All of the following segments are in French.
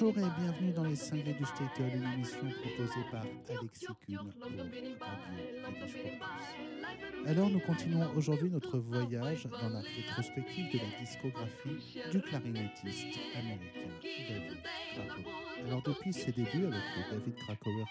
Bonjour et bienvenue dans les cinglés du Statel, une émission proposée par Alexis Kuhn pour Radio. Alors nous continuons aujourd'hui notre voyage dans la rétrospective de la discographie du clarinettiste américain David Krakauer. Alors depuis ses débuts avec le David Krakauer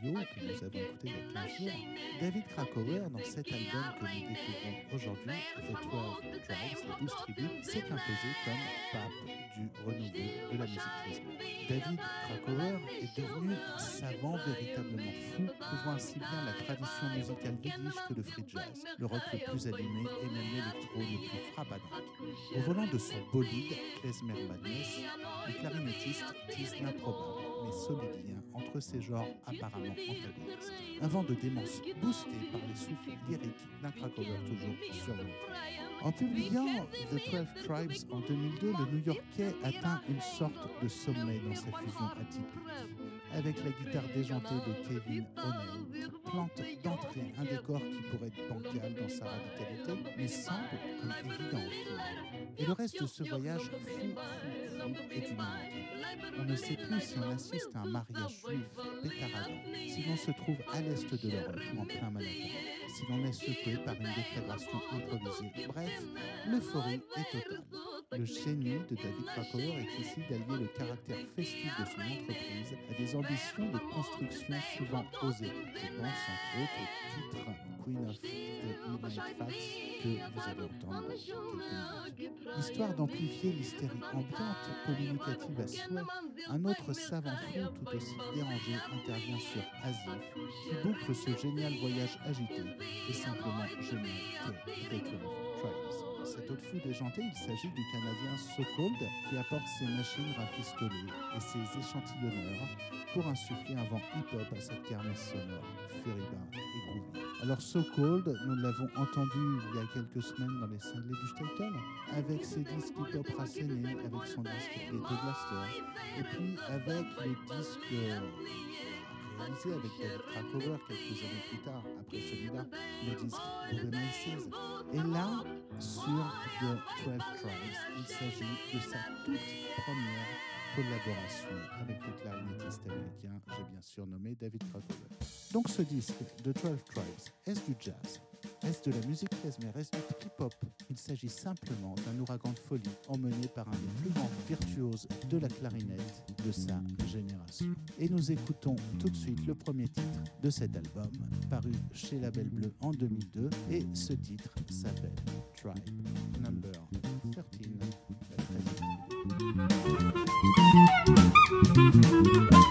Trio que nous avons écouté il y a 15 jours, David Krakauer dans cet album que nous découvrons aujourd'hui, The 12 Tribes, les 12 tribus, s'est imposé comme pape du renouveau de la musique klezmer. David Krakauer est devenu un savant véritablement fou, couvrant ainsi bien la tradition musicale yiddish que le free jazz, le rock le plus allumé et même l'électro le plus frappadingue. Au volant de son bolide, Klezmer Madness, le clarinettiste tisse l'improbable mais solide lien entre ces genres apparemment antagonistes. Un vent de démence boosté par les souffles lyriques d'un Krakauer toujours surmonté. En publiant The 12 Tribes en 2002, le New-Yorkais atteint une sorte de sommet dans sa fusion atypique. Avec la guitare déjantée de Kevin O'Neill, plante d'entrée un décor qui pourrait être bancal dans sa radicalité, mais semble comme évident. Et le reste de ce voyage fou, fou, fou est d'humanité. On ne sait plus si on assiste à un mariage juif pétaradant, si l'on se trouve à l'est de l'Europe, en plein Manhattan, si l'on est secoué par une déflagration improvisée. Bref, l'euphorie est totale. Le génie de David Krakauer est ici d'allier le caractère festif de son entreprise à des ambitions de construction souvent osées. Je pense entre autres au titre Queen of the Midnight Facts que vous allez entendre dans. Histoire d'amplifier l'hystérie ambiante, communicative à souhait, un autre savant fou tout aussi dérangé intervient sur Asif, qui boucle ce génial voyage agité et simplement génial que The 12 Tribes. Cet autre fou déjanté, il s'agit du Canadien So Cold qui apporte ses machines rafistolées et ses échantillonneurs pour insuffler un vent hip-hop à cette kermesse sonore, et groovy. Alors So Cold, nous l'avons entendu il y a quelques semaines dans les cinglés du Staten, avec ses disques hip-hop rassénés, avec son disque Ghetto Blaster, et puis avec le disque euh, réalisé avec David Krakauer quelques années plus tard, après celui-là, le disque Maces. Et là, sur The 12 Tribes, il s'agit de sa toute première collaboration avec le clarinettiste américain, j'ai bien surnommé David Krakauer. Donc ce disque, The 12 Tribes, est-ce du jazz? Est-ce de la musique klezmer Est-ce du trip-hop Il s'agit simplement d'un ouragan de folie emmené par un des plus grands virtuoses de la clarinette de sa génération. Et nous écoutons tout de suite le premier titre de cet album, paru chez Label Bleu en 2002, et ce titre s'appelle Tribe Number 13. La 13.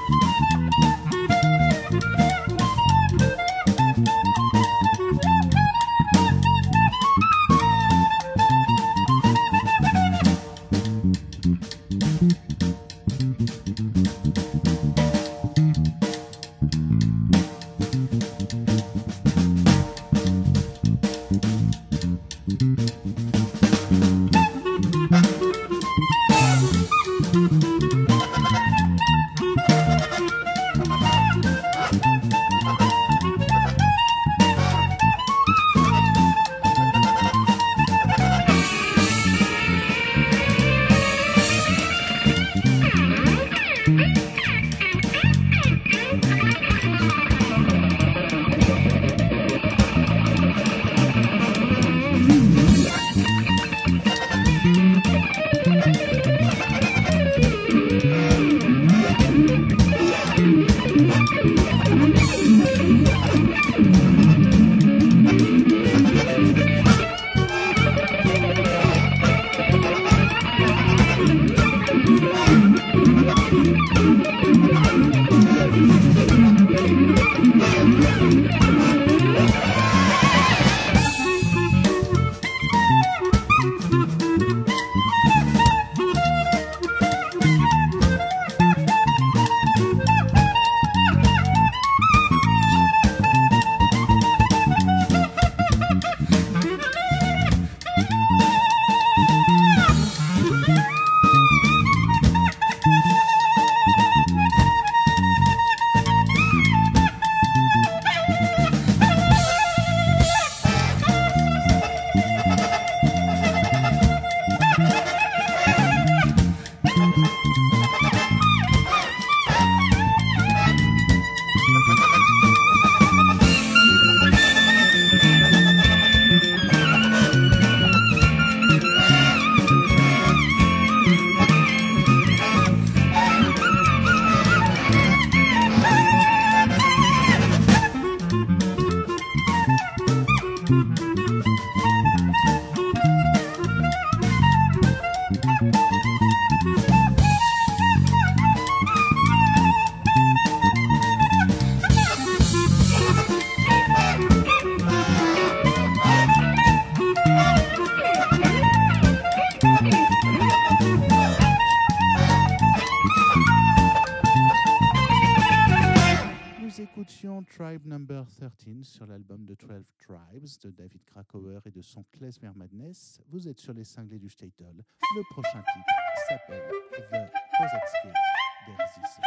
Tribe Number 13 sur l'album de 12 Tribes de David Krakauer et de son Klezmer Madness. Vous êtes sur les cinglés du Statel. Le prochain titre s'appelle The Kozatske d'Erzis.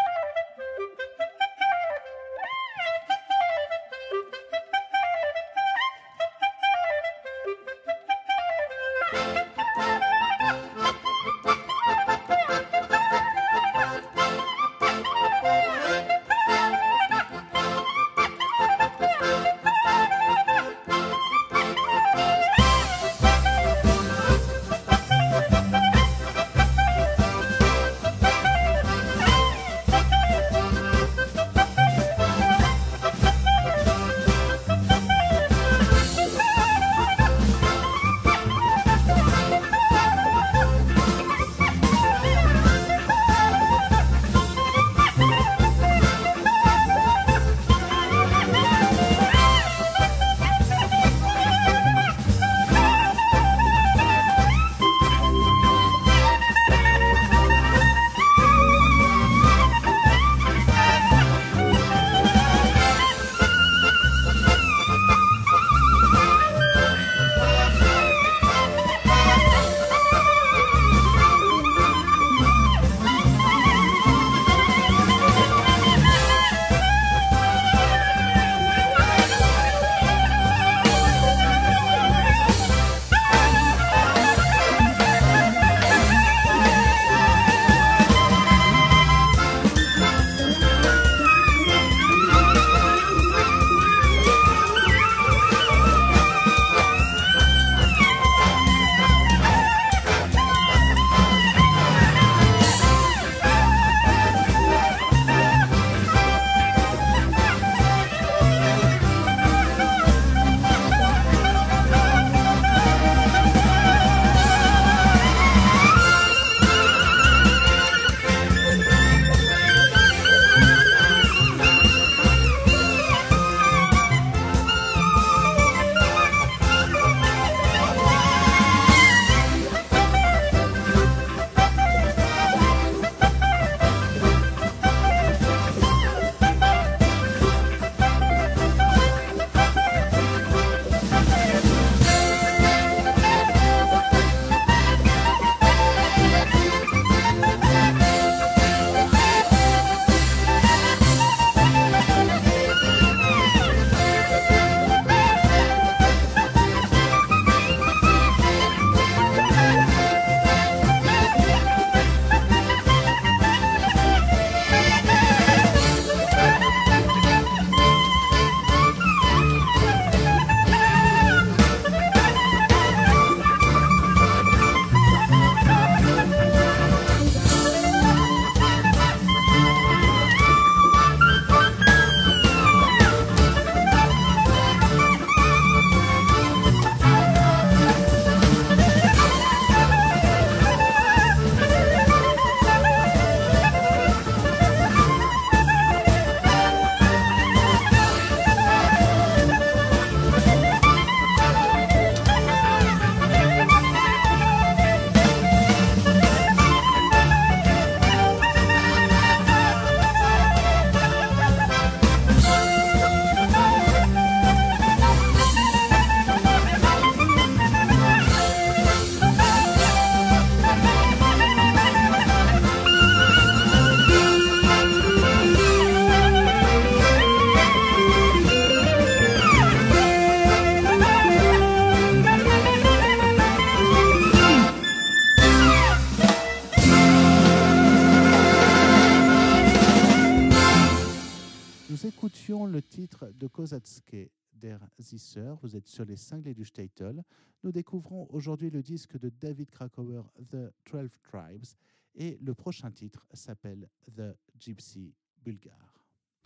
du shtetl, nous découvrons aujourd'hui le disque de David Krakauer, The Twelve Tribes, et le prochain titre s'appelle The Gypsy Bulgare.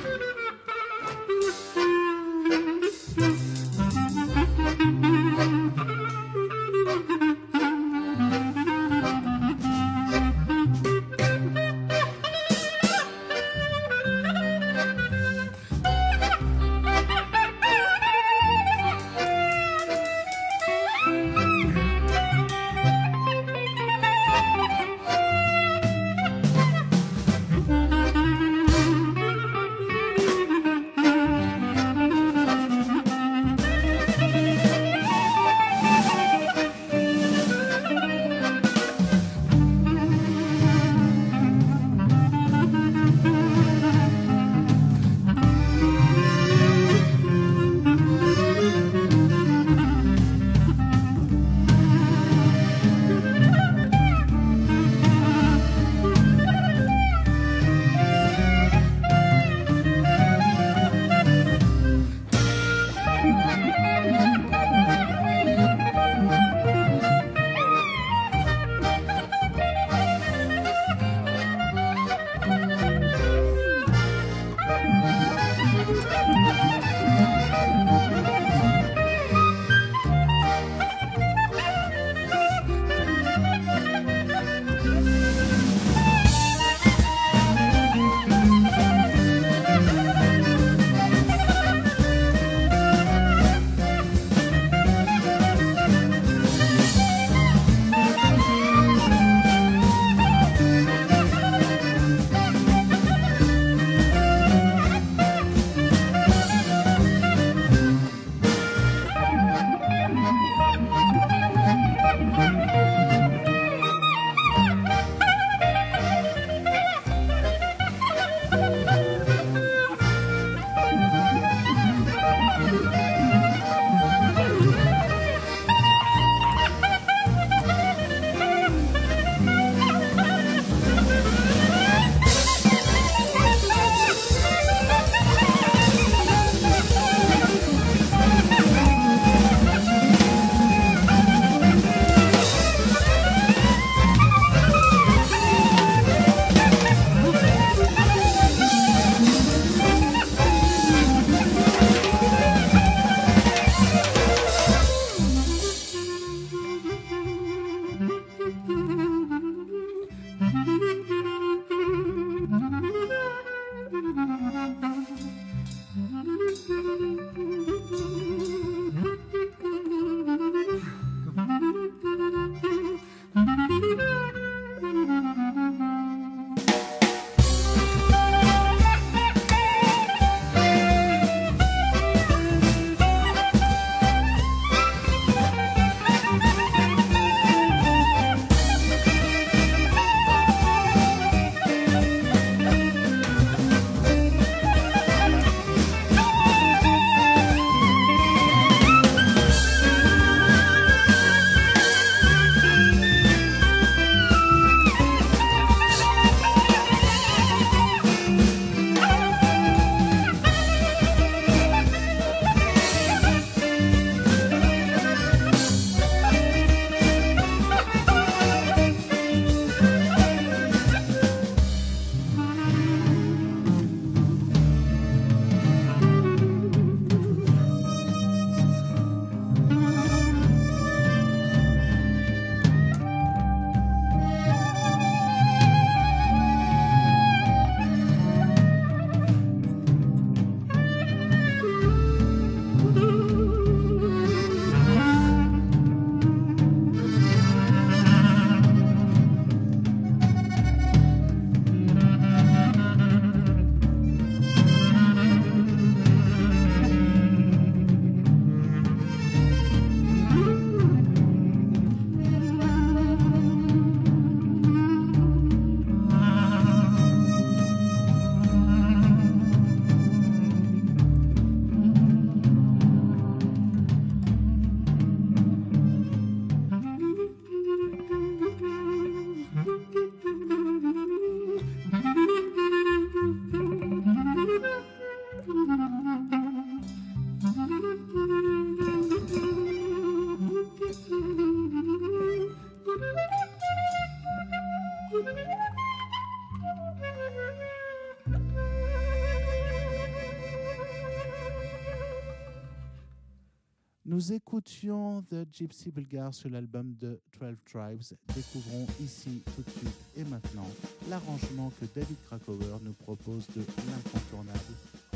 écoutions The Gypsy Bulgar sur l'album de 12 Tribes. Découvrons ici, tout de suite et maintenant, l'arrangement que David Krakauer nous propose de l'incontournable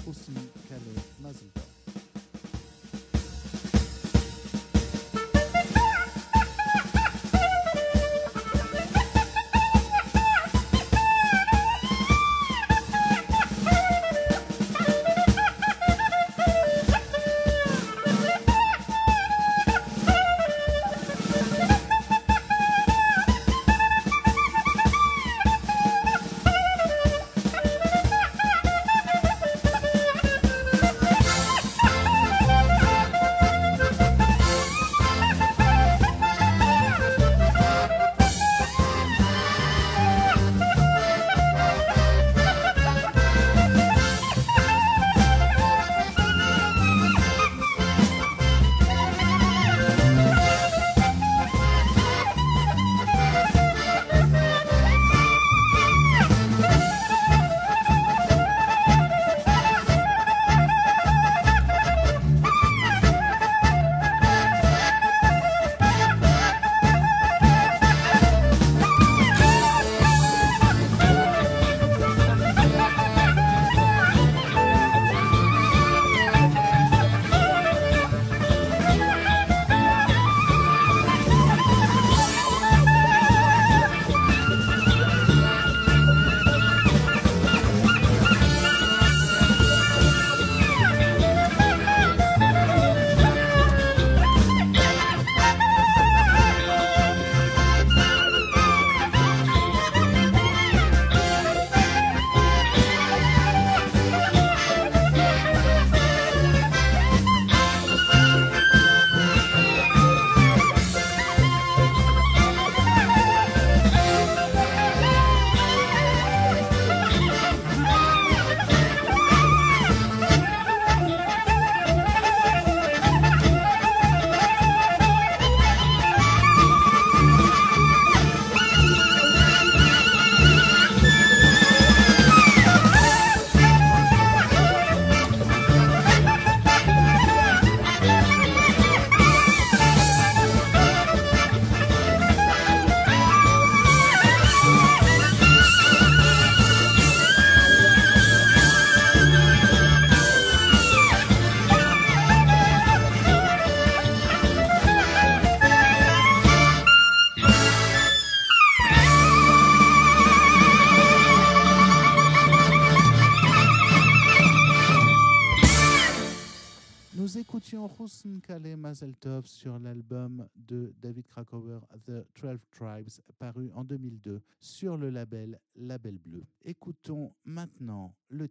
Hosni Kale Mazeltov.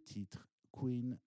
Titre Queen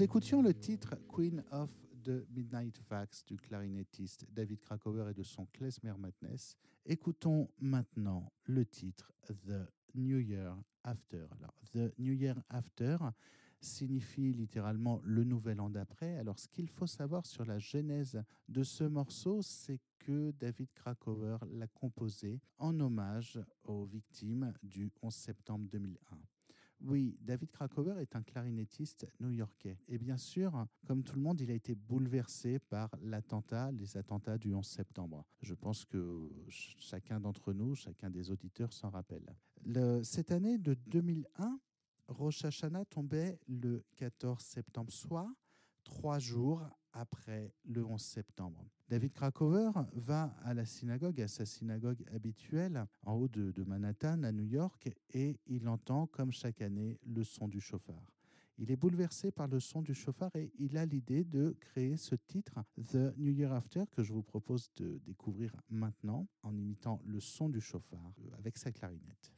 Écoutions le titre Queen of the Midnight Fax du clarinettiste David Krakauer et de son klezmer Madness. Écoutons maintenant le titre The New Year After. The New Year After signifie littéralement le nouvel an d'après. Alors, ce qu'il faut savoir sur la genèse de ce morceau, c'est que David Krakauer l'a composé en hommage aux victimes du 11 septembre 2001. Oui, David Krakauer est un clarinettiste new-yorkais. Et bien sûr, comme tout le monde, il a été bouleversé par l'attentat, les attentats du 11 septembre. Je pense que chacun d'entre nous, chacun des auditeurs s'en rappelle. cette année de 2001, Rosh Hashanah tombait le 14 septembre, soit trois jours après le 11 septembre. David Krakauer va à la synagogue, à sa synagogue habituelle, en haut de, de, Manhattan, à New York, et il entend, comme chaque année, le son du chauffard. Il est bouleversé par le son du chauffard et il a l'idée de créer ce titre, The New Year After, que je vous propose de découvrir maintenant en imitant le son du chauffard euh, avec sa clarinette.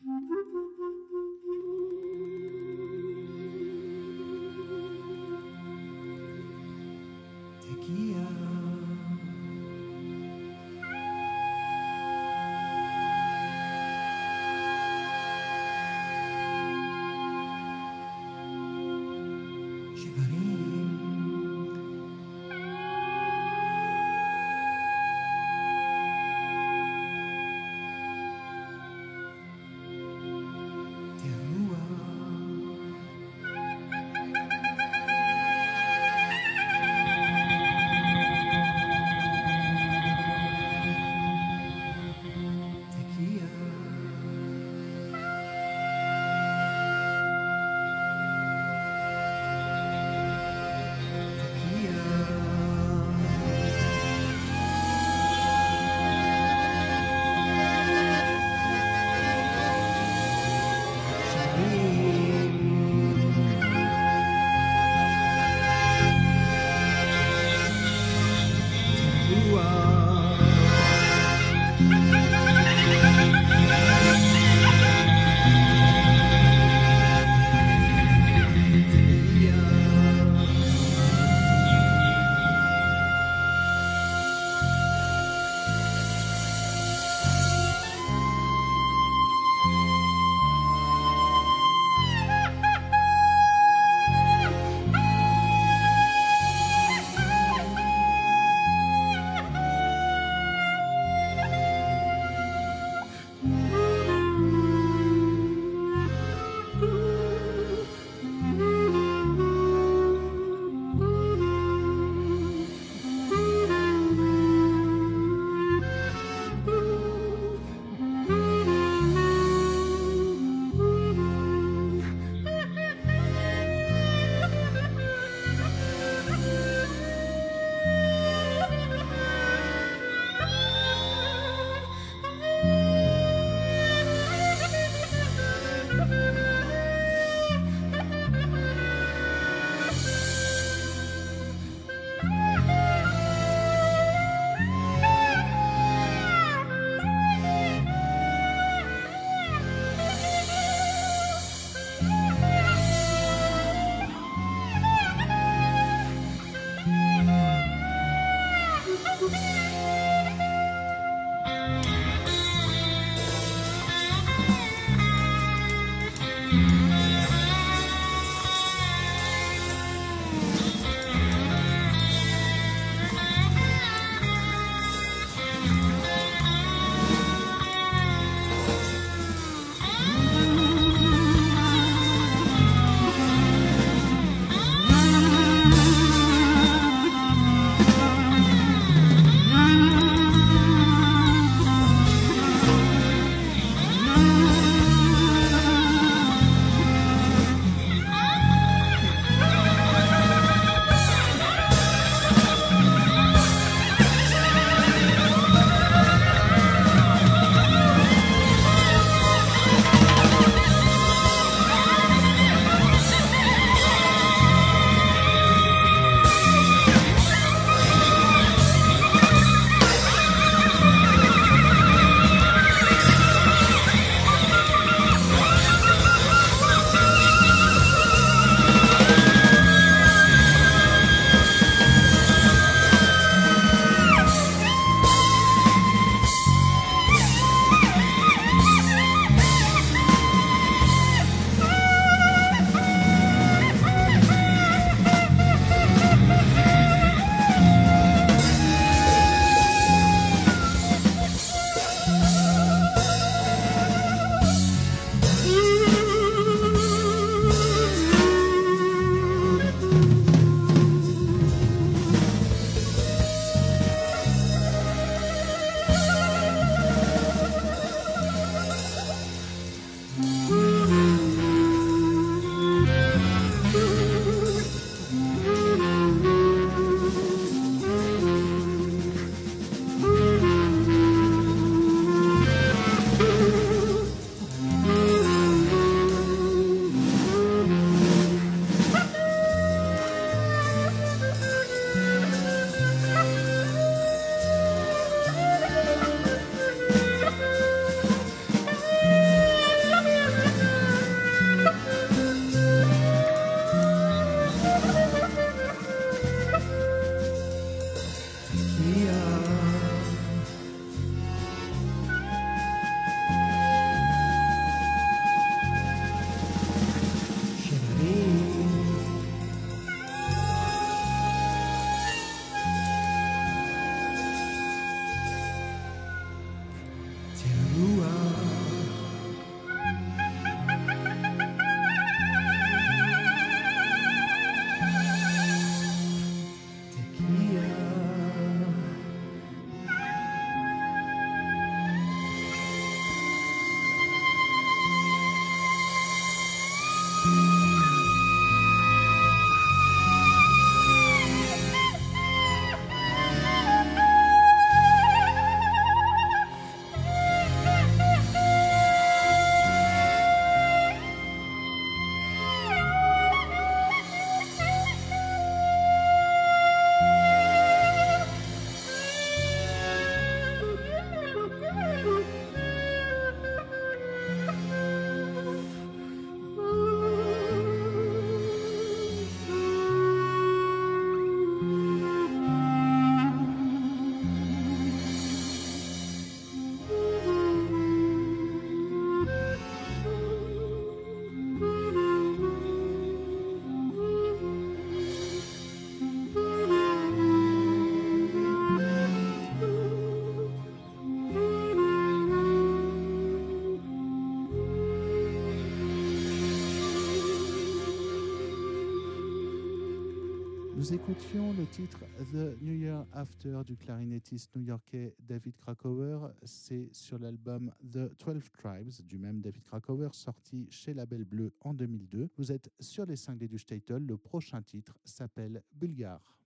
Nous écoutions le titre The New Year After du clarinettiste new-yorkais David Krakauer. C'est sur l'album The Twelve Tribes du même David Krakauer, sorti chez Label Bleu en 2002. Vous êtes sur les cinglés du Statel. Le prochain titre s'appelle Bulgare.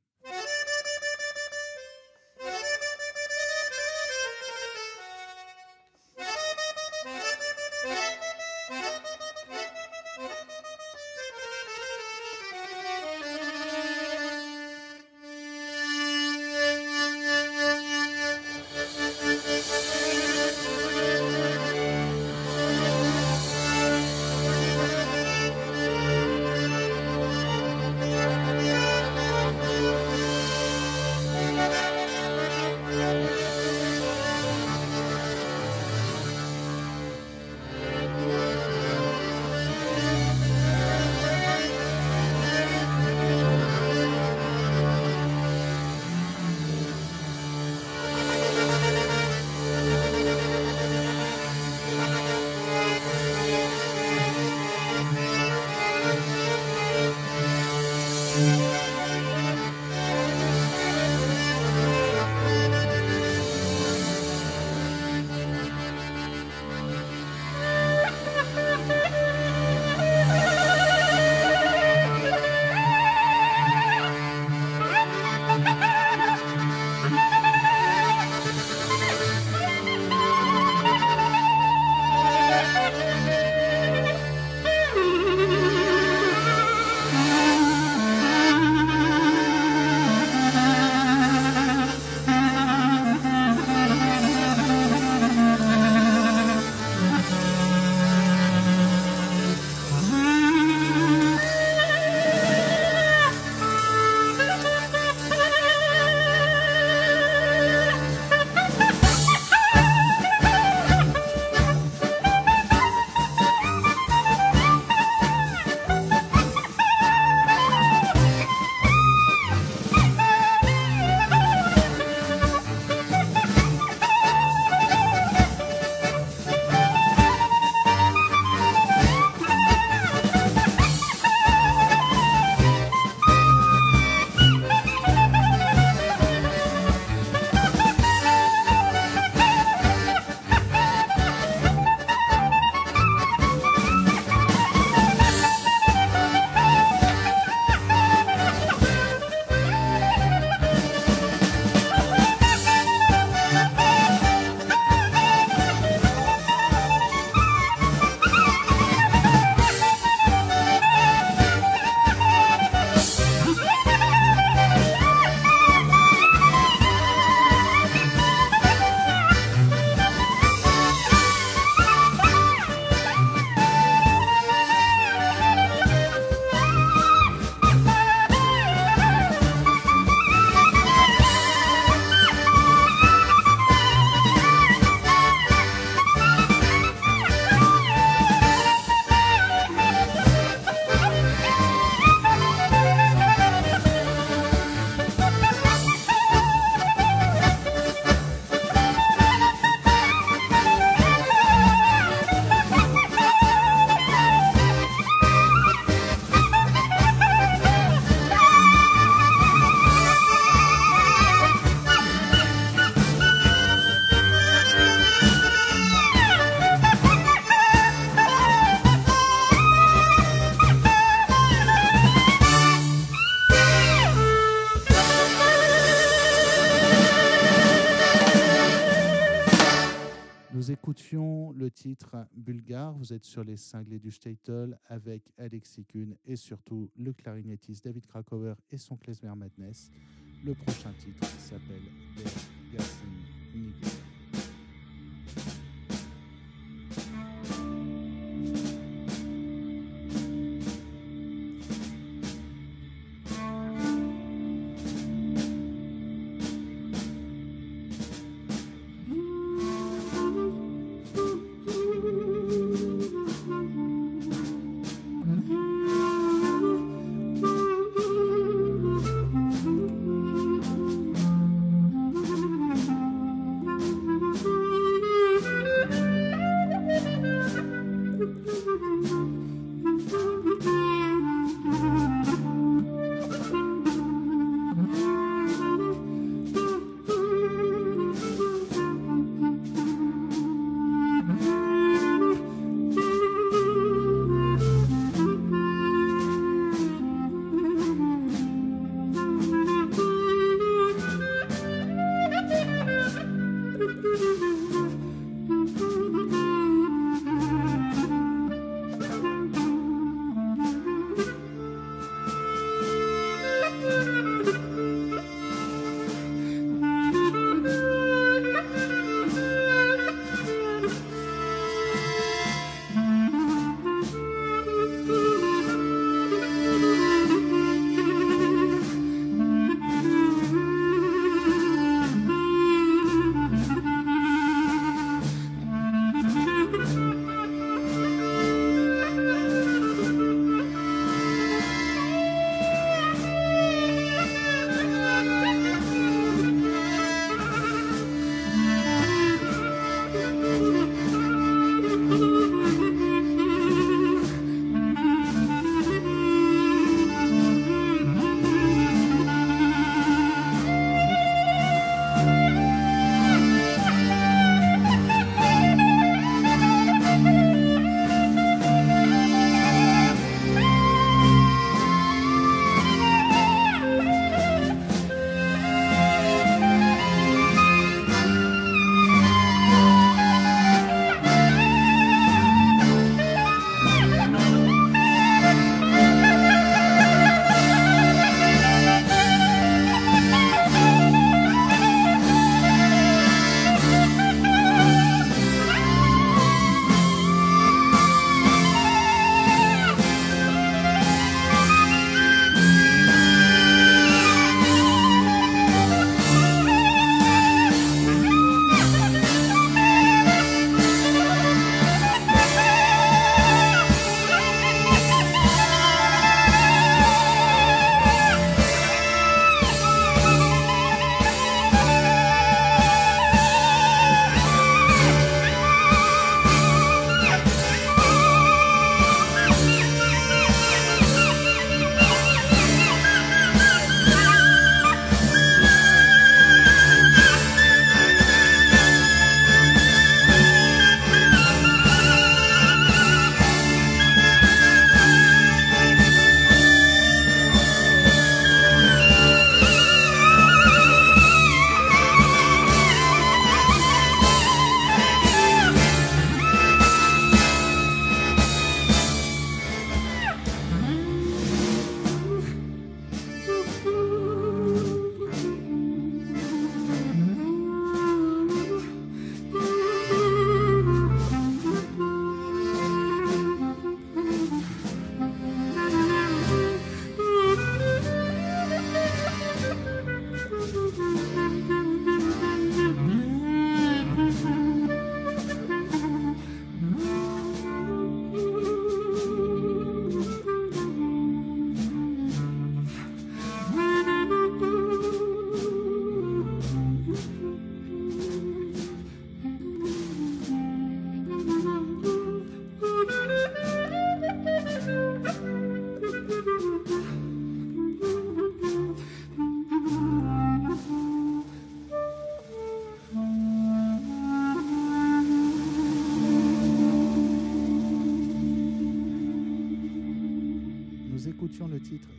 Vous êtes sur les cinglés du Statel avec Alexis Kuhn et surtout le clarinettiste David Krakauer et son klezmer Madness. Le prochain titre s'appelle Der Gassen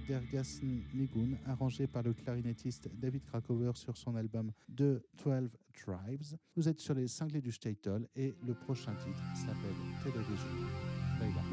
d'Ergasnigun, arrangé par le clarinettiste David Krakower sur son album The 12 Tribes. Vous êtes sur les cinglés du Statel et le prochain titre s'appelle Television Playback.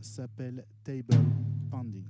S'appelle Table Pending.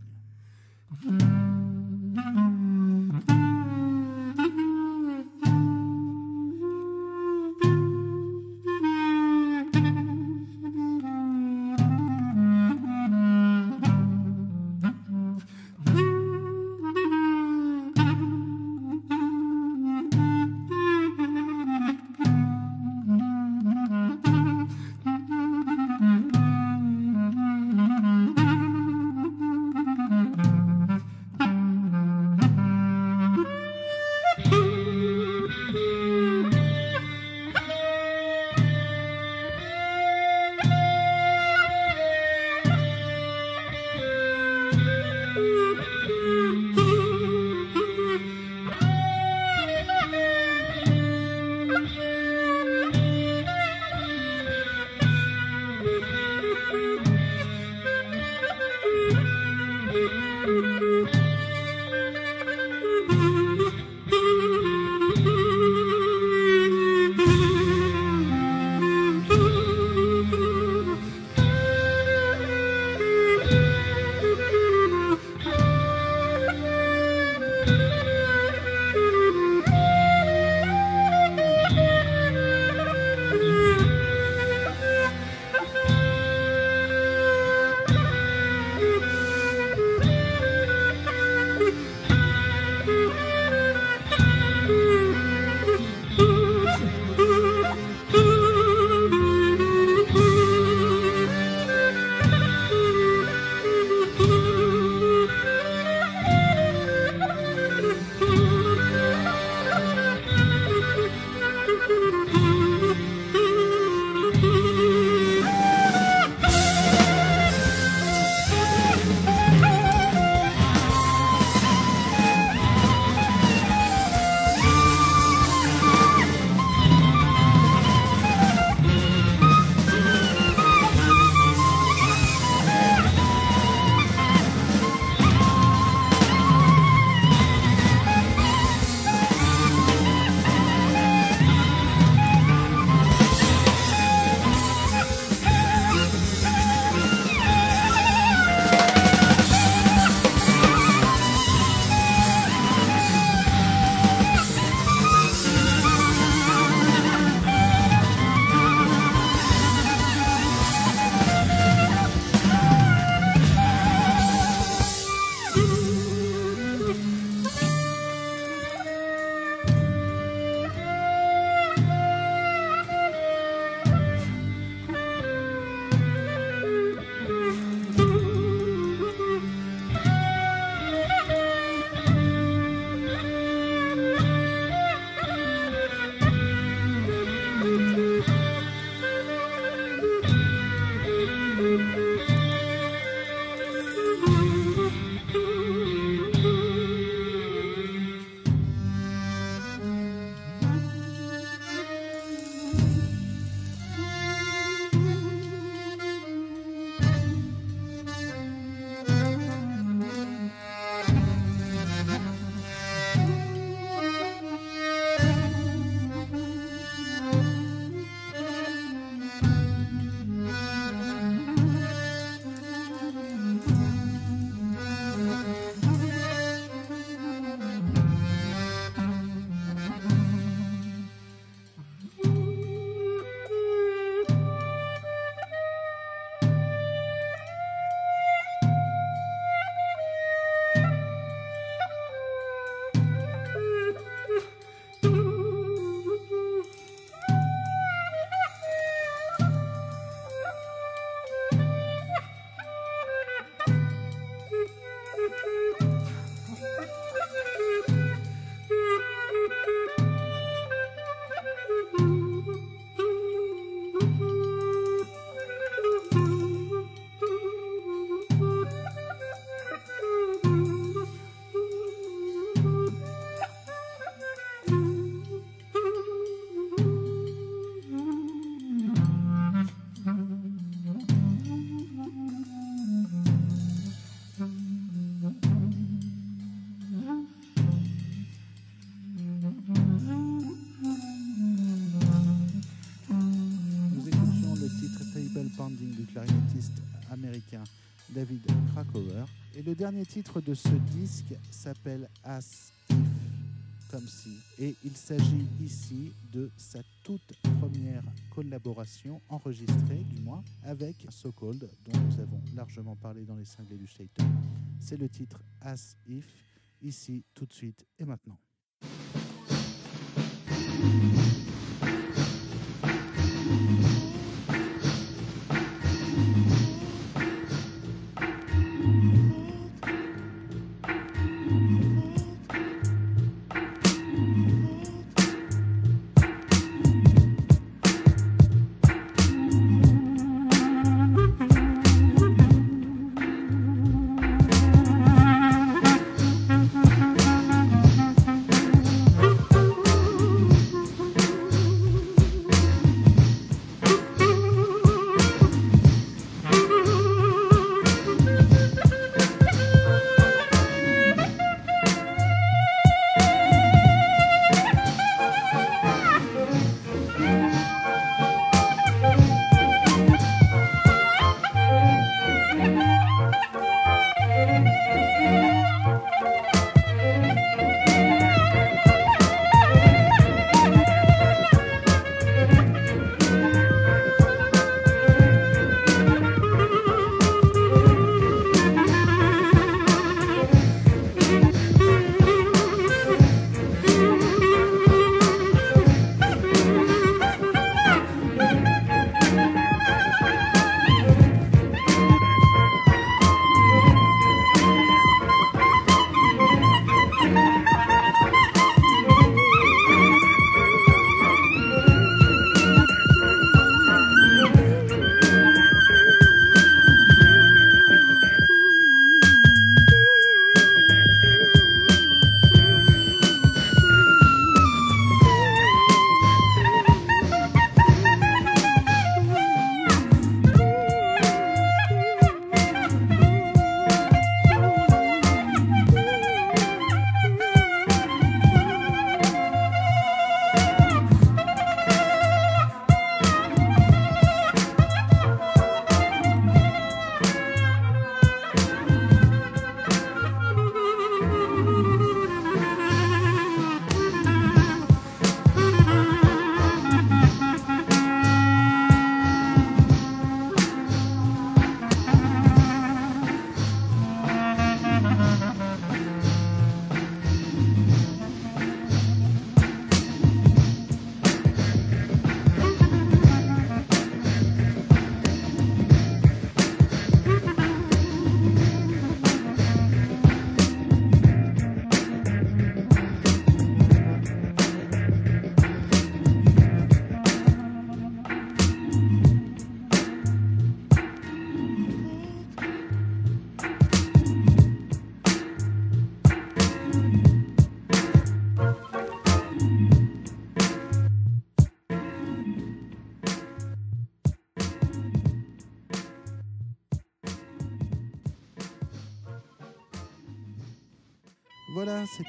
Titre de ce disque s'appelle As If, comme si. Et il s'agit ici de sa toute première collaboration, enregistrée du moins, avec So Cold, dont nous avons largement parlé dans les cinglés du Shaker. C'est le titre As If, ici, tout de suite et maintenant.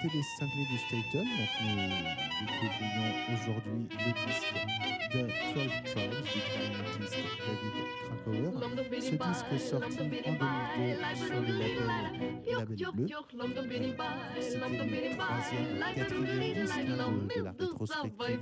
C'était les cinglés du Staten. Donc nous découvrions aujourd'hui le disque de 12 Tribes du clarinetiste David Krakauer. Ce disque sorti en 2002 sur le label Label Bleu. C'était le troisième, quatrième disque de, de la rétrospective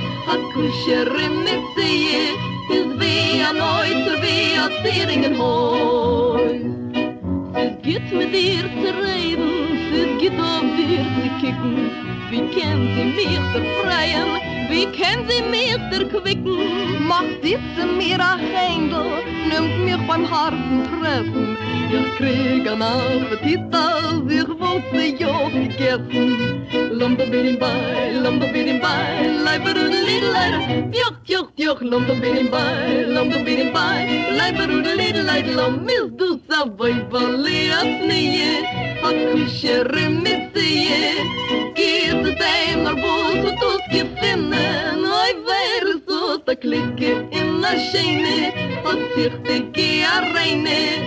hat Kuscherin mit sie, ist wie a Neuter, wie a Zieringen Heu. Es geht mit dir zu reden, es geht auf dir zu kicken. Wie kann sie mich befreien, wie kann sie mich erquicken? Macht sie zu mir ein Händel, nimmt mich beim harten Treffen, wir kriegen Appetit, als ich wollte Joch gegessen. Lumbebilimbay, lumbebilimbay, leiberudelidelei, joch, joch, joch, lumbebilimbay, lumbebilimbay, leiberudelidelei, lomis du savoy valiatnie, hakushere mitsie, gib dein arbot und tut gefinnen, oi wäre so, da klicke in a scheine, hat sich die Gearreine,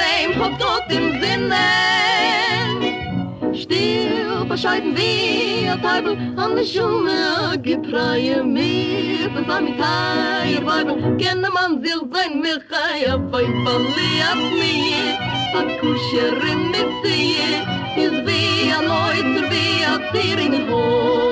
dem hob tot im binnen still verscheiden wir teubel an der schume gepreie mir. Von sami kai weil kenne man sich sein mir kai bei falli ab mir a kusher mit sie is wie a neuter wie a tiring hol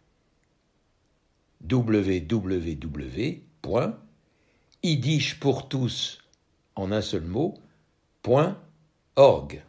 www.yiddishpourtous en un seul mot, point org.